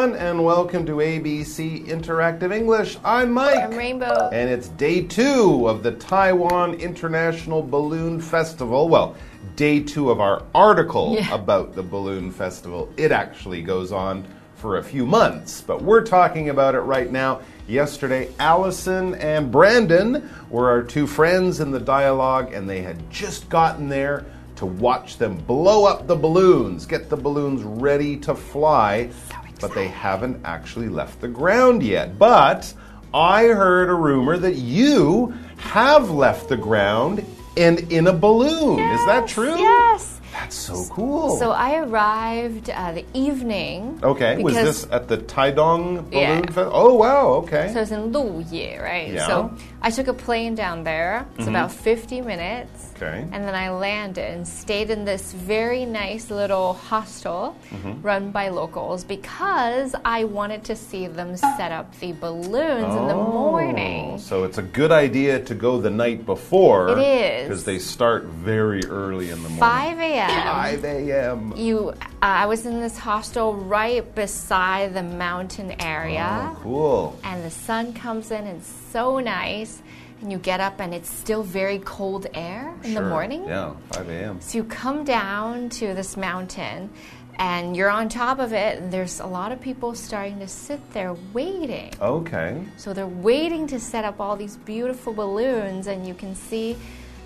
everyone, and welcome to ABC Interactive English. I'm Mike. I'm Rainbow. And it's day two of the Taiwan International Balloon Festival. Well, day two of our article Yeah. about the Balloon Festival. It actually goes on for a few months, but we're talking about it right now. Yesterday, Allison and Brandon were our two friends in the dialogue, and they had just gotten there to watch them blow up the balloons, get the balloons ready to fly. But they haven't actually left the ground yet. But I heard a rumor that you have left the ground and in a balloon. Is that true? Yes. That's so cool. So I arrived uh, the evening. okay, was this at the Taidong Balloon Yeah. Festival? Oh, wow, okay. So it's in Luye, right? Yeah. So I took a plane down there. It's about 50 minutes. Okay. And then I landed and stayed in this very nice little hostel Mm-hmm. run by locals because I wanted to see them set up the balloons in the Oh, morning. So it's a good idea to go the night before. It is. Because they start very early in the morning. 5 a.m. 5 a.m. You, uh, I was in this hostel right beside the mountain area. Oh, cool. and the sun comes in and it's so nice and you get up and it's still very cold air in the morning Yeah, 5 a.m. so you come down to this mountain and you're on top of it and there's a lot of people starting to sit there waiting Okay. so they're waiting to set up all these beautiful balloons and you can see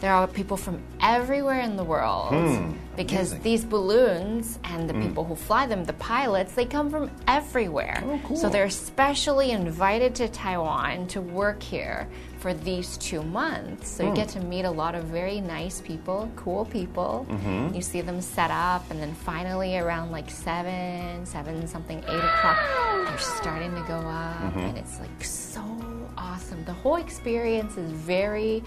there are people from everywhere in the world hmm, because amazing. these balloons and the hmm. people who fly them, the pilots, they come from everywhere. Oh, cool. So they're specially invited to Taiwan to work here for these two months. So you hmm. get to meet a lot of very nice people, cool people. Mm-hmm. You see them set up, and then finally around like seven, seven something, eight o'clock, they're starting to go up, mm-hmm. and it's like so awesome. The whole experience is very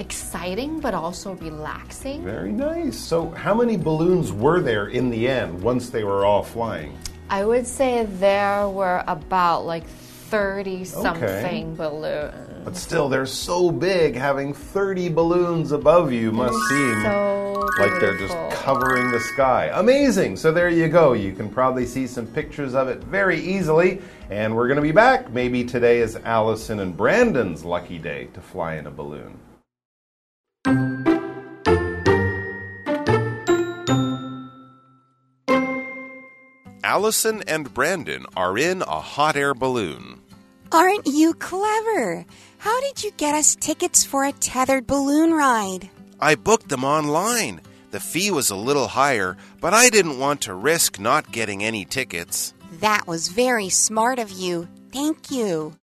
exciting, but also relaxing. Very nice. So, how many balloons were there in the end once they were all flying? I would say there were about like 30 something balloons. But still, they're so big, having 30 balloons above you must seem So like they're just covering the sky. Amazing. So, there you go. You can probably see some pictures of it very easily. And we're going to be back. Maybe today is Allison and Brandon's lucky day to fly in a balloon. Allison and Brandon are in a hot air balloon. Aren't you clever? How did you get us tickets for a tethered balloon ride? I booked them online. The fee was a little higher, but I didn't want to risk not getting any tickets. That was very smart of you. Thank you.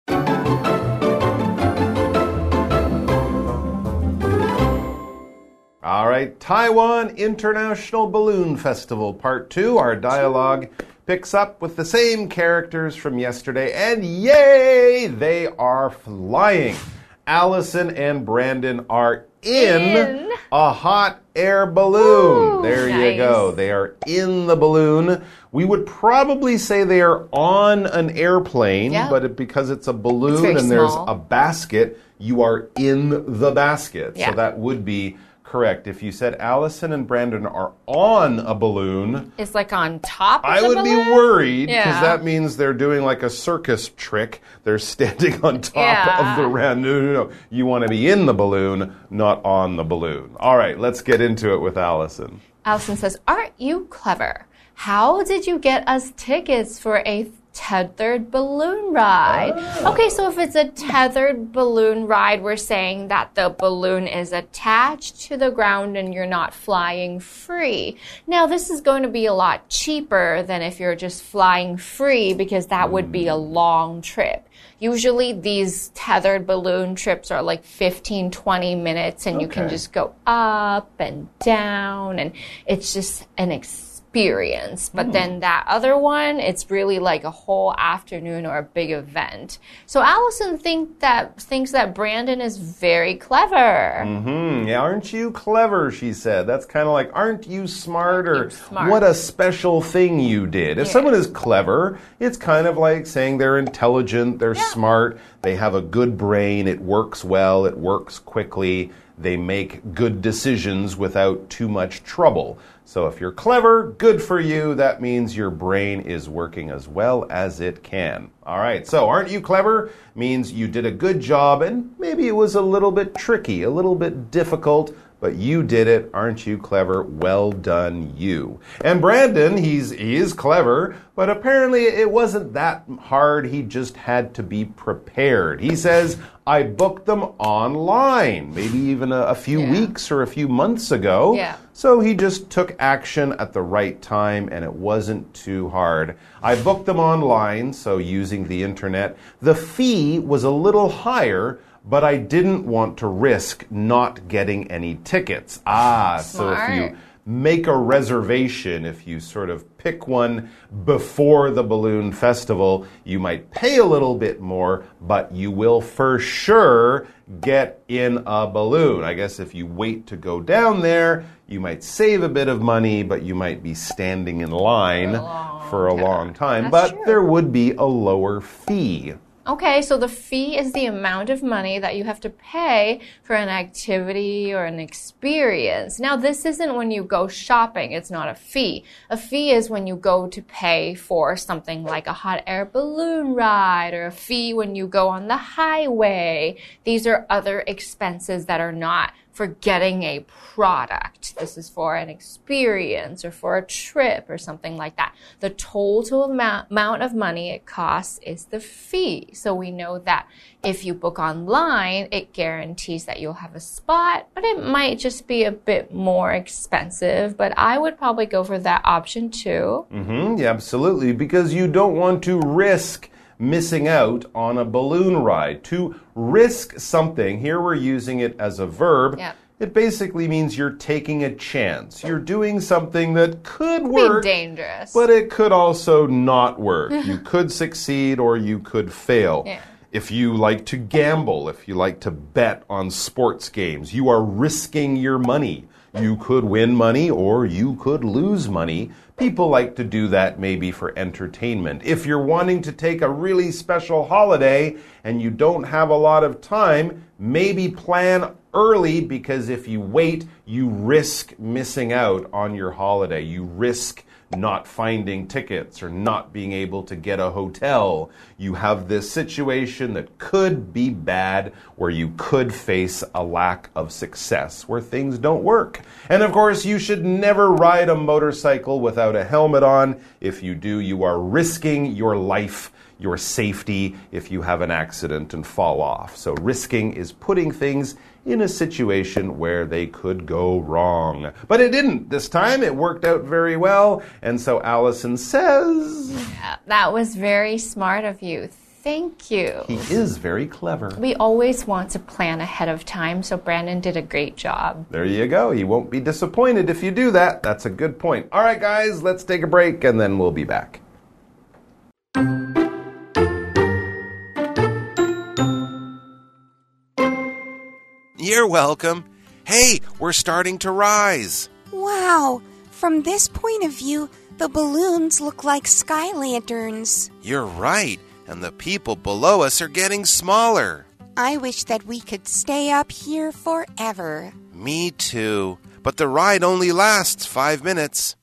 All right, Taiwan International Balloon Festival Part 2. Our dialogue picks up with the same characters from yesterday, and yay, they are flying. Allison and Brandon are in, In. a hot air balloon. Ooh, there you go. They are in the balloon. We would probably say they are on an airplane, but it, because it's a balloon very and there's a basket, you are in the basket. Yeah. So that would be correct. If you said Allison and Brandon are on a balloon, It's like on top of I would be worried because Yeah. that means they're doing like a circus trick. They're standing on top Yeah. of the round. No, no, no. You want to be in the balloon, not on the balloon. All right, let's get into it with Allison. Allison says, Aren't you clever? How did you get us tickets for a tethered balloon ride? Oh. Okay, so if it's a tethered balloon ride, we're saying that the balloon is attached to the ground and you're not flying free. Now, this is going to be a lot cheaper than if you're just flying free because that would be a mm. long trip. Usually these tethered balloon trips are like 15, 20 minutes and you can just go up and down and it's just an experience. But then that other one, it's really like a whole afternoon or a big event. So Allison think that thinks that Brandon is very clever. Mm-hmm. yeah, aren't you clever? She said. That's kind of like, aren't you smart? Or smart? what a special thing you did. If Yeah. someone is clever, it's kind of like saying they're intelligent, they're smart. They have a good brain. It works well. It works quickly. They make good decisions without too much trouble. So if you're clever, good for you. That means your brain is working as well as it can. All right, so aren't you clever? Means you did a good job and maybe it was a little bit tricky, a little bit difficult, but you did it. Aren't you clever? Well done, you. And Brandon, he's he is clever, but apparently it wasn't that hard. He just had to be prepared. He says, I booked them online, maybe even a, a few Yeah. weeks or a few months ago. Yeah. So he just took action at the right time and it wasn't too hard. I booked them online, so using the internet. The fee was a little higher, but I didn't want to risk not getting any tickets. Ah, so if you make a reservation, if you sort of pick one before the balloon festival, you might pay a little bit more, but you will for sure get in a balloon. I guess if you wait to go down there, you might save a bit of money, but you might be standing in line for a long time. That's but true. there would be a lower fee. Okay, so the fee is the amount of money that you have to pay for an activity or an experience. Now, this isn't when you go shopping, it's not a fee. A fee is when you go to pay for something like a hot air balloon ride or a fee when you go on the highway. These are other expenses that are not for getting a product. This is for an experience or for a trip or something like that. The total amount, of money it costs is the fee. So we know that if you book online, it guarantees that you'll have a spot, but it might just be a bit more expensive. But I would probably go for that option too. Mm hmm yeah, absolutely, because you don't want to risk missing out on a balloon ride. To risk something, here we're using it as a verb. Yeah. It basically means you're taking a chance. You're doing something that could Be work, dangerous. but it could also not work. you could succeed or you could fail. Yeah. If you like to gamble, if you like to bet on sports games, you are risking your money. You could win money or you could lose money. People like to do that maybe for entertainment. If you're wanting to take a really special holiday and you don't have a lot of time, maybe plan early because if you wait, you risk missing out on your holiday. You risk not finding tickets or not being able to get a hotel. You have this situation that could be bad where you could face a lack of success, where things don't work. And of course, you should never ride a motorcycle without a helmet on. If you do, you are risking your life your safety if you have an accident and fall off. So, risking is putting things in a situation where they could go wrong. But it didn't. This time it worked out very well. And so, Allison says that was very smart of you. Thank you. he is very clever. We always want to plan ahead of time, so Brandon did a great job. There you go. You won't be disappointed if you do that. That's a good point. All right, guys, let's take a break and then we'll be back. You're welcome. Hey, we're starting to rise. Wow! From this point of view, the balloons look like sky lanterns. You're right, and the people below us are getting smaller. I wish that we could stay up here forever. Me too. But the ride only lasts five minutes.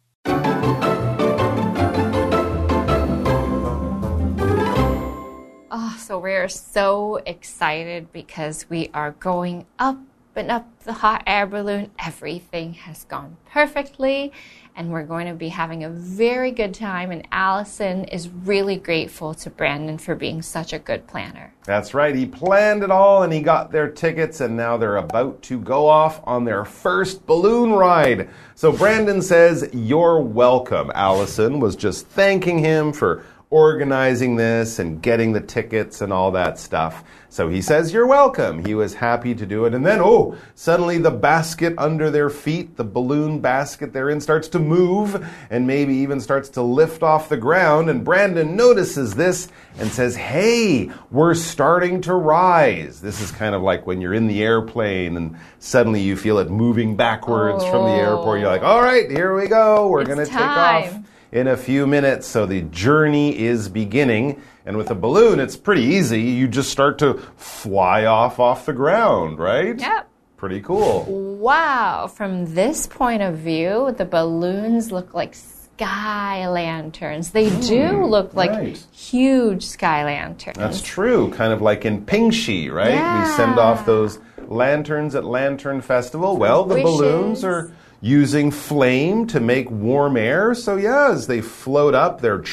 We're so excited because we are going up and up the hot air balloon. Everything has gone perfectly, and we're going to be having a very good time. And Allison is really grateful to Brandon for being such a good planner. That's right. He planned it all and he got their tickets, and now they're about to go off on their first balloon ride. So Brandon says, You're welcome. Allison was just thanking him for organizing this and getting the tickets and all that stuff. So he says, You're welcome. He was happy to do it. And then, oh, suddenly the basket under their feet, the balloon basket they're in, starts to move and maybe even starts to lift off the ground. And Brandon notices this and says, Hey, we're starting to rise. This is kind of like when you're in the airplane and suddenly you feel it moving backwards from the airport. You're like, All right, here we go. We're going to take off. In a few minutes. So the journey is beginning. And with a balloon, it's pretty easy. You just start to fly off off the ground, right? Yep. Pretty cool. Wow. From this point of view, the balloons look like sky lanterns. They do look like Hmm, right. huge sky lanterns. That's true. Kind of like in Pingxi, right? We send off those lanterns at Lantern Festival. Well, the wishes. balloons are using flame to make warm air. So yeah, as they float up, they're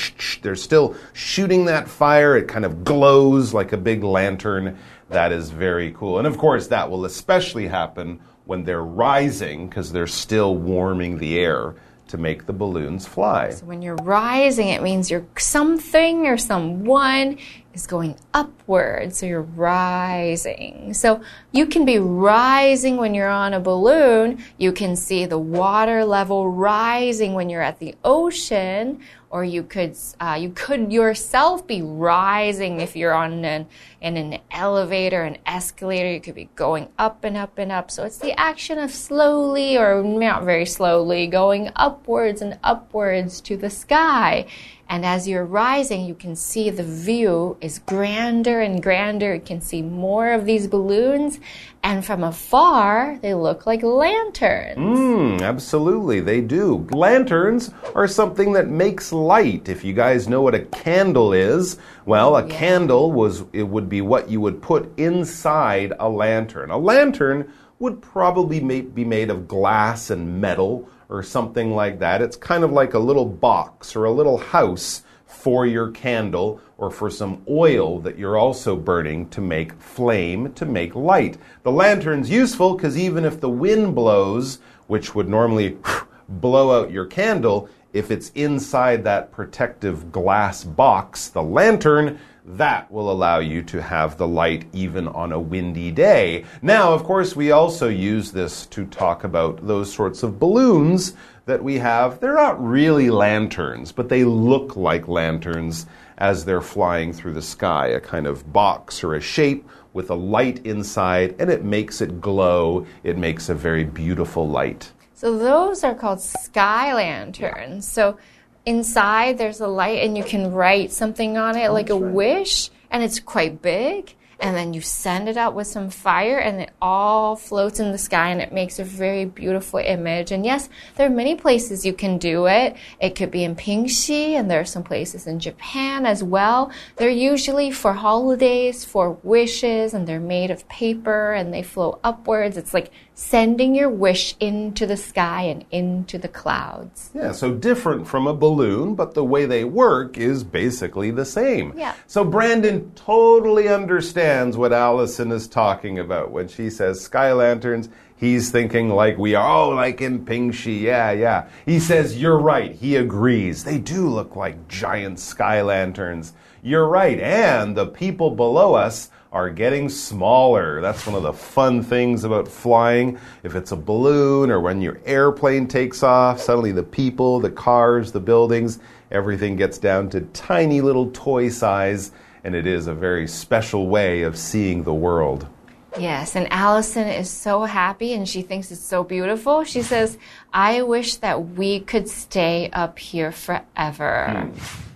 they're still shooting that fire. It kind of glows like a big lantern. That is very cool. And of course, that will especially happen when they're rising because they're still warming the air to make the balloons fly. So when you're rising, it means you're something or someone is going upward. So you're rising. So you can be rising when you're on a balloon. You can see the water level rising when you're at the ocean. Or you could, uh, you could yourself be rising if you're on an, in an elevator, an escalator. You could be going up and up and up. So it's the action of slowly, or not very slowly, going upwards and upwards to the sky. And as you're rising, you can see the view is grander and grander. You can see more of these balloons. And from afar, they look like lanterns. Mm, absolutely, they do. Lanterns are something that makes light. If you guys know what a candle is, well, a candle was it would be what you would put inside a lantern. A lantern would probably be made of glass and metal or something like that. It's kind of like a little box or a little house for your candle or for some oil that you're also burning to make flame, to make light. The lantern's useful because even if the wind blows, which would normally blow out your candle, if it's inside that protective glass box, the lantern, that will allow you to have the light even on a windy day. Now, of course, we also use this to talk about those sorts of balloons that we have. They're not really lanterns, but they look like lanterns as they're flying through the sky, a kind of box or a shape with a light inside, and it makes it glow. It makes a very beautiful light. So those are called sky lanterns. So inside there's a light and you can write something on it oh, like a wish and it's quite big and then you send it out with some fire and it all floats in the sky and it makes a very beautiful image. And yes, there are many places you can do it. It could be in Pingxi and there are some places in Japan as well. They're usually for holidays, for wishes, and they're made of paper and they flow upwards. It's like sending your wish into the sky and into the clouds. Yeah, so different from a balloon, but the way they work is basically the same. Yeah. So Brandon totally understands what Allison is talking about when she says sky lanterns. He's thinking like we are, oh, like in Pingxi. Yeah, yeah. He says, You're right. He agrees. They do look like giant sky lanterns. You're right. And the people below us are getting smaller. That's one of the fun things about flying. If it's a balloon or when your airplane takes off, suddenly the people, the cars, the buildings, everything gets down to tiny little toy size. And it is a very special way of seeing the world. Yes, and Allison is so happy and she thinks it's so beautiful. She says, I wish that we could stay up here forever. Hmm.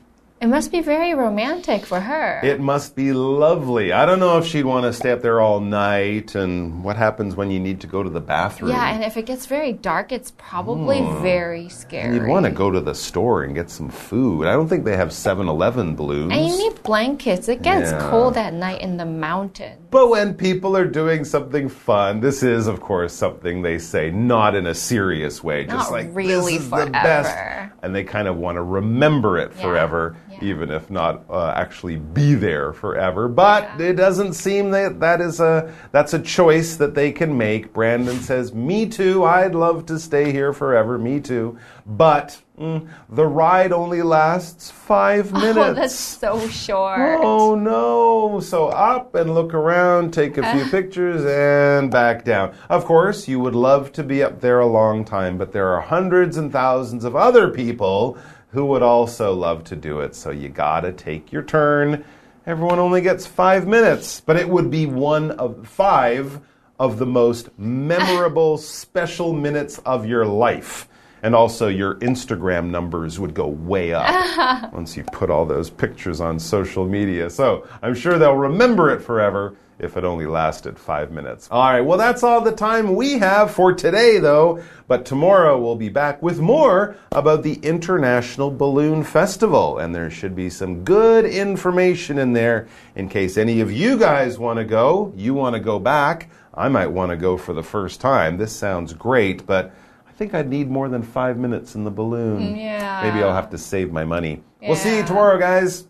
It must be very romantic for her. It must be lovely. I don't know if she'd want to stay up there all night and what happens when you need to go to the bathroom. yeah, and if it gets very dark, it's probably hmm. very scary. You'd want to go to the store and get some food. I don't think they have 7 Eleven balloons. And you need blankets. It gets Yeah. cold at night in the mountain. But when people are doing something fun, this is, of course, something they say not in a serious way. Not just like, really this is the best. And they kind of want to remember it Yeah, forever, yeah. Even if not uh, actually be there forever. But it doesn't seem that that is a, that's a choice that they can make. Brandon says, Me too. I'd love to stay here forever. Me too. But mm, the ride only lasts five minutes. Oh, that's so short. Oh no! So up and look around, take a few pictures, and back down. Of course, you would love to be up there a long time, but there are hundreds and thousands of other people who would also love to do it. So you gotta take your turn. Everyone only gets five minutes, but it would be one of five of the most memorable, special minutes of your life. And also, your Instagram numbers would go way up once you put all those pictures on social media. So I'm sure they'll remember it forever if it only lasted five minutes. All right, well, that's all the time we have for today, though. But tomorrow we'll be back with more about the International Balloon Festival. And there should be some good information in there in case any of you guys want to go, you want to go back. I might want to go for the first time. This sounds great, but I think I'd need more than five minutes in the balloon. Mm, yeah. Maybe I'll have to save my money. We'll see you tomorrow, guys.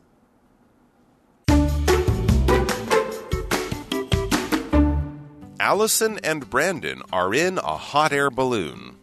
Allison and Brandon are in a hot air balloon.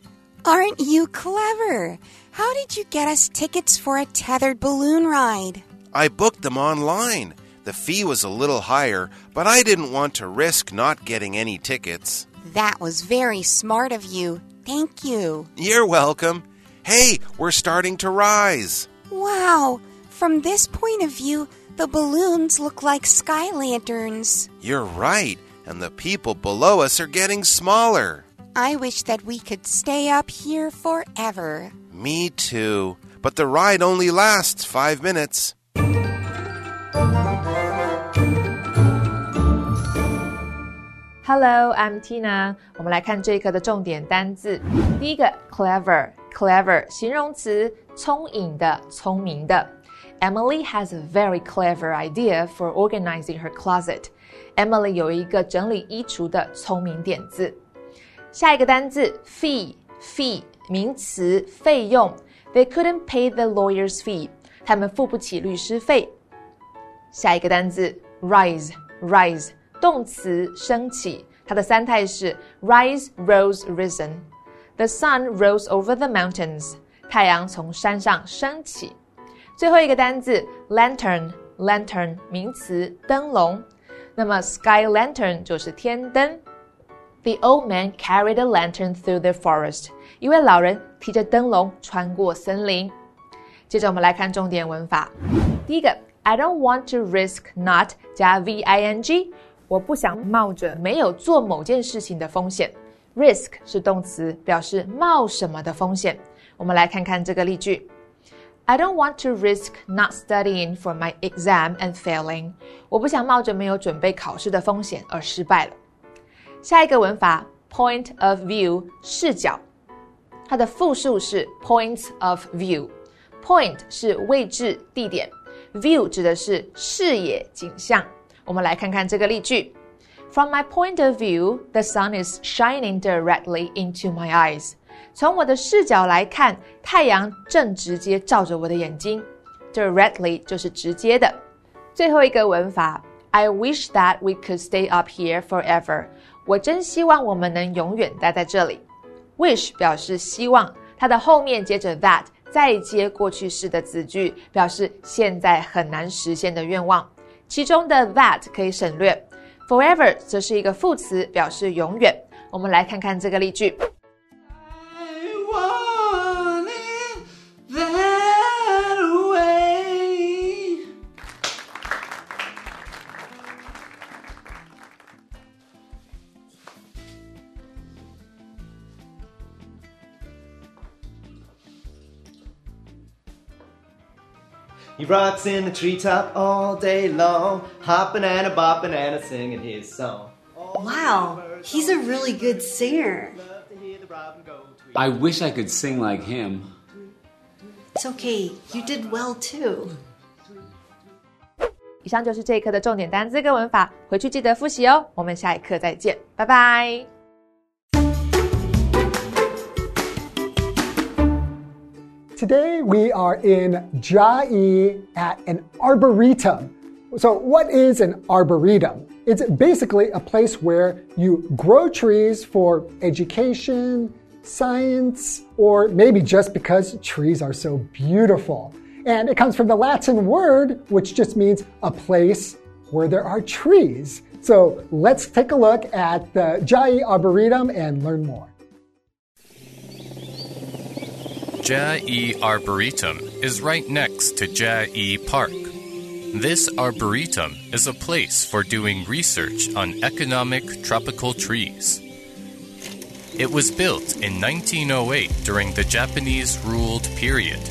Aren't you clever? How did you get us tickets for a tethered balloon ride? I booked them online. The fee was a little higher, but I didn't want to risk not getting any tickets. That was very smart of you. Thank you. You're welcome. Hey, we're starting to rise. Wow. From this point of view, the balloons look like sky lanterns. You're right, and the people below us are getting smaller. I wish that we could stay up here forever. Me too. But the ride only lasts five minutes. Hello, I'm Tina。我们来看这一课的重点单字。第一个，clever，clever 形容词，聪颖的、聪明的。 Emily has a very clever idea for organizing her closet. Emily 有一个整理衣橱的聪明点子。下一个单字，fee，fee 名词，费用。They couldn't pay the lawyer's fee. 他们付不起律师费。下一个单字，rise，rise 动词，升起。它的三态是 rise, rose, risen. The sun rose over the mountains. 太阳从山上升起。 最后一个单字 lantern lantern 名词灯笼，那么 sky lantern 就是天灯。The old man carried a lantern through the forest. 一位老人提着灯笼穿过森林。接着我们来看重点文法。第一个，I don't want to risk not 加 v i n g，我不想冒着没有做某件事情的风险。Risk 是动词，表示冒什么的风险。我们来看看这个例句。I don't want to risk not studying for my exam and failing。我不想冒着没有准备考试的风险而失败了。下一个文法，point of view 视角，它的复数是 points of view。Point 是位置、地点，view 指的是视野、景象。我们来看看这个例句：From my point of view, the sun is shining directly into my eyes. 从我的视角来看，太阳正直接照着我的眼睛。Directly 就是直接的。最后一个文法，I wish that we could stay up here forever. 我真希望我们能永远待在这里。Wish 表示希望，它的后面接着 that，再接过去式的子句，表示现在很难实现的愿望。其中的 that 可以省略，forever 则是一个副词，表示永远。我们来看看这个例句。He rocks in the treetop all day long, hopping and a bopping and a singing his song. Wow, he's a really good singer. I wish I could sing like him. It's okay, you did well too. 以上就是这一课的重点单词跟文法，回去记得复习哦。我们下一课再见，拜拜。 Today we are in Jiayi at an arboretum. So, what is an arboretum? It's basically a place where you grow trees for education, science, or maybe just because trees are so beautiful. And it comes from the Latin word, which just means a place where there are trees. So, let's take a look at the Jiayi Arboretum and learn more. Jiayi Arboretum is right next to Jiayi Park. This arboretum is a place for doing research on economic tropical trees. It was built in 1908 during the Japanese ruled period.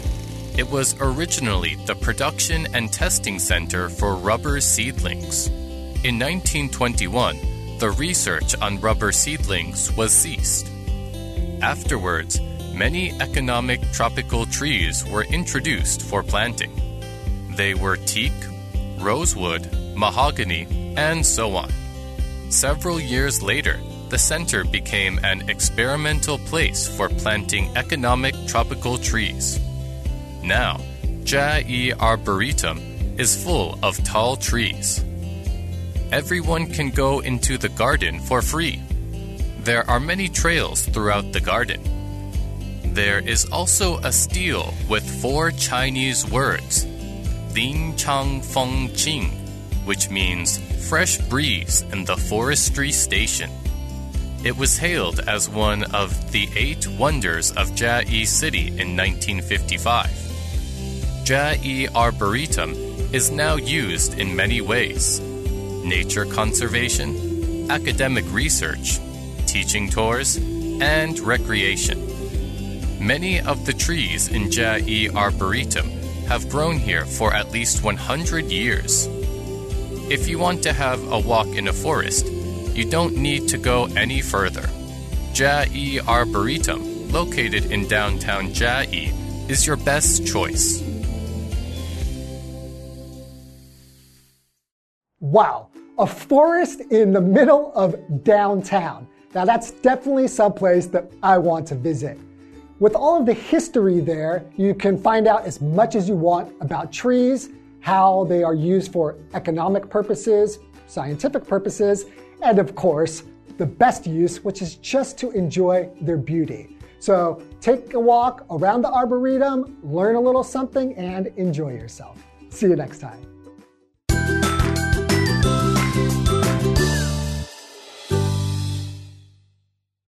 It was originally the production and testing center for rubber seedlings. In 1921, the research on rubber seedlings was ceased. Afterwards, many economic tropical trees were introduced for planting. They were teak, rosewood, mahogany, and so on. Several years later, the center became an experimental place for planting economic tropical trees. Now, Jiayi Arboretum is full of tall trees. Everyone can go into the garden for free. There are many trails throughout the garden. There is also a stele with four Chinese words Lin Chang Feng Qing, which means fresh breeze in the forestry station. It was hailed as one of the eight wonders of Jiayi City in 1955. Jiayi Arboretum is now used in many ways nature conservation, academic research, teaching tours, and recreation. Many of the trees in Jiayi Arboretum have grown here for at least 100 years. If you want to have a walk in a forest, you don't need to go any further. Jiayi Arboretum, located in downtown Jiayi, is your best choice. Wow, a forest in the middle of downtown. Now, that's definitely someplace that I want to visit. With all of the history there, you can find out as much as you want about trees, how they are used for economic purposes, scientific purposes, and of course, the best use, which is just to enjoy their beauty. So take a walk around the Arboretum, learn a little something, and enjoy yourself. See you next time.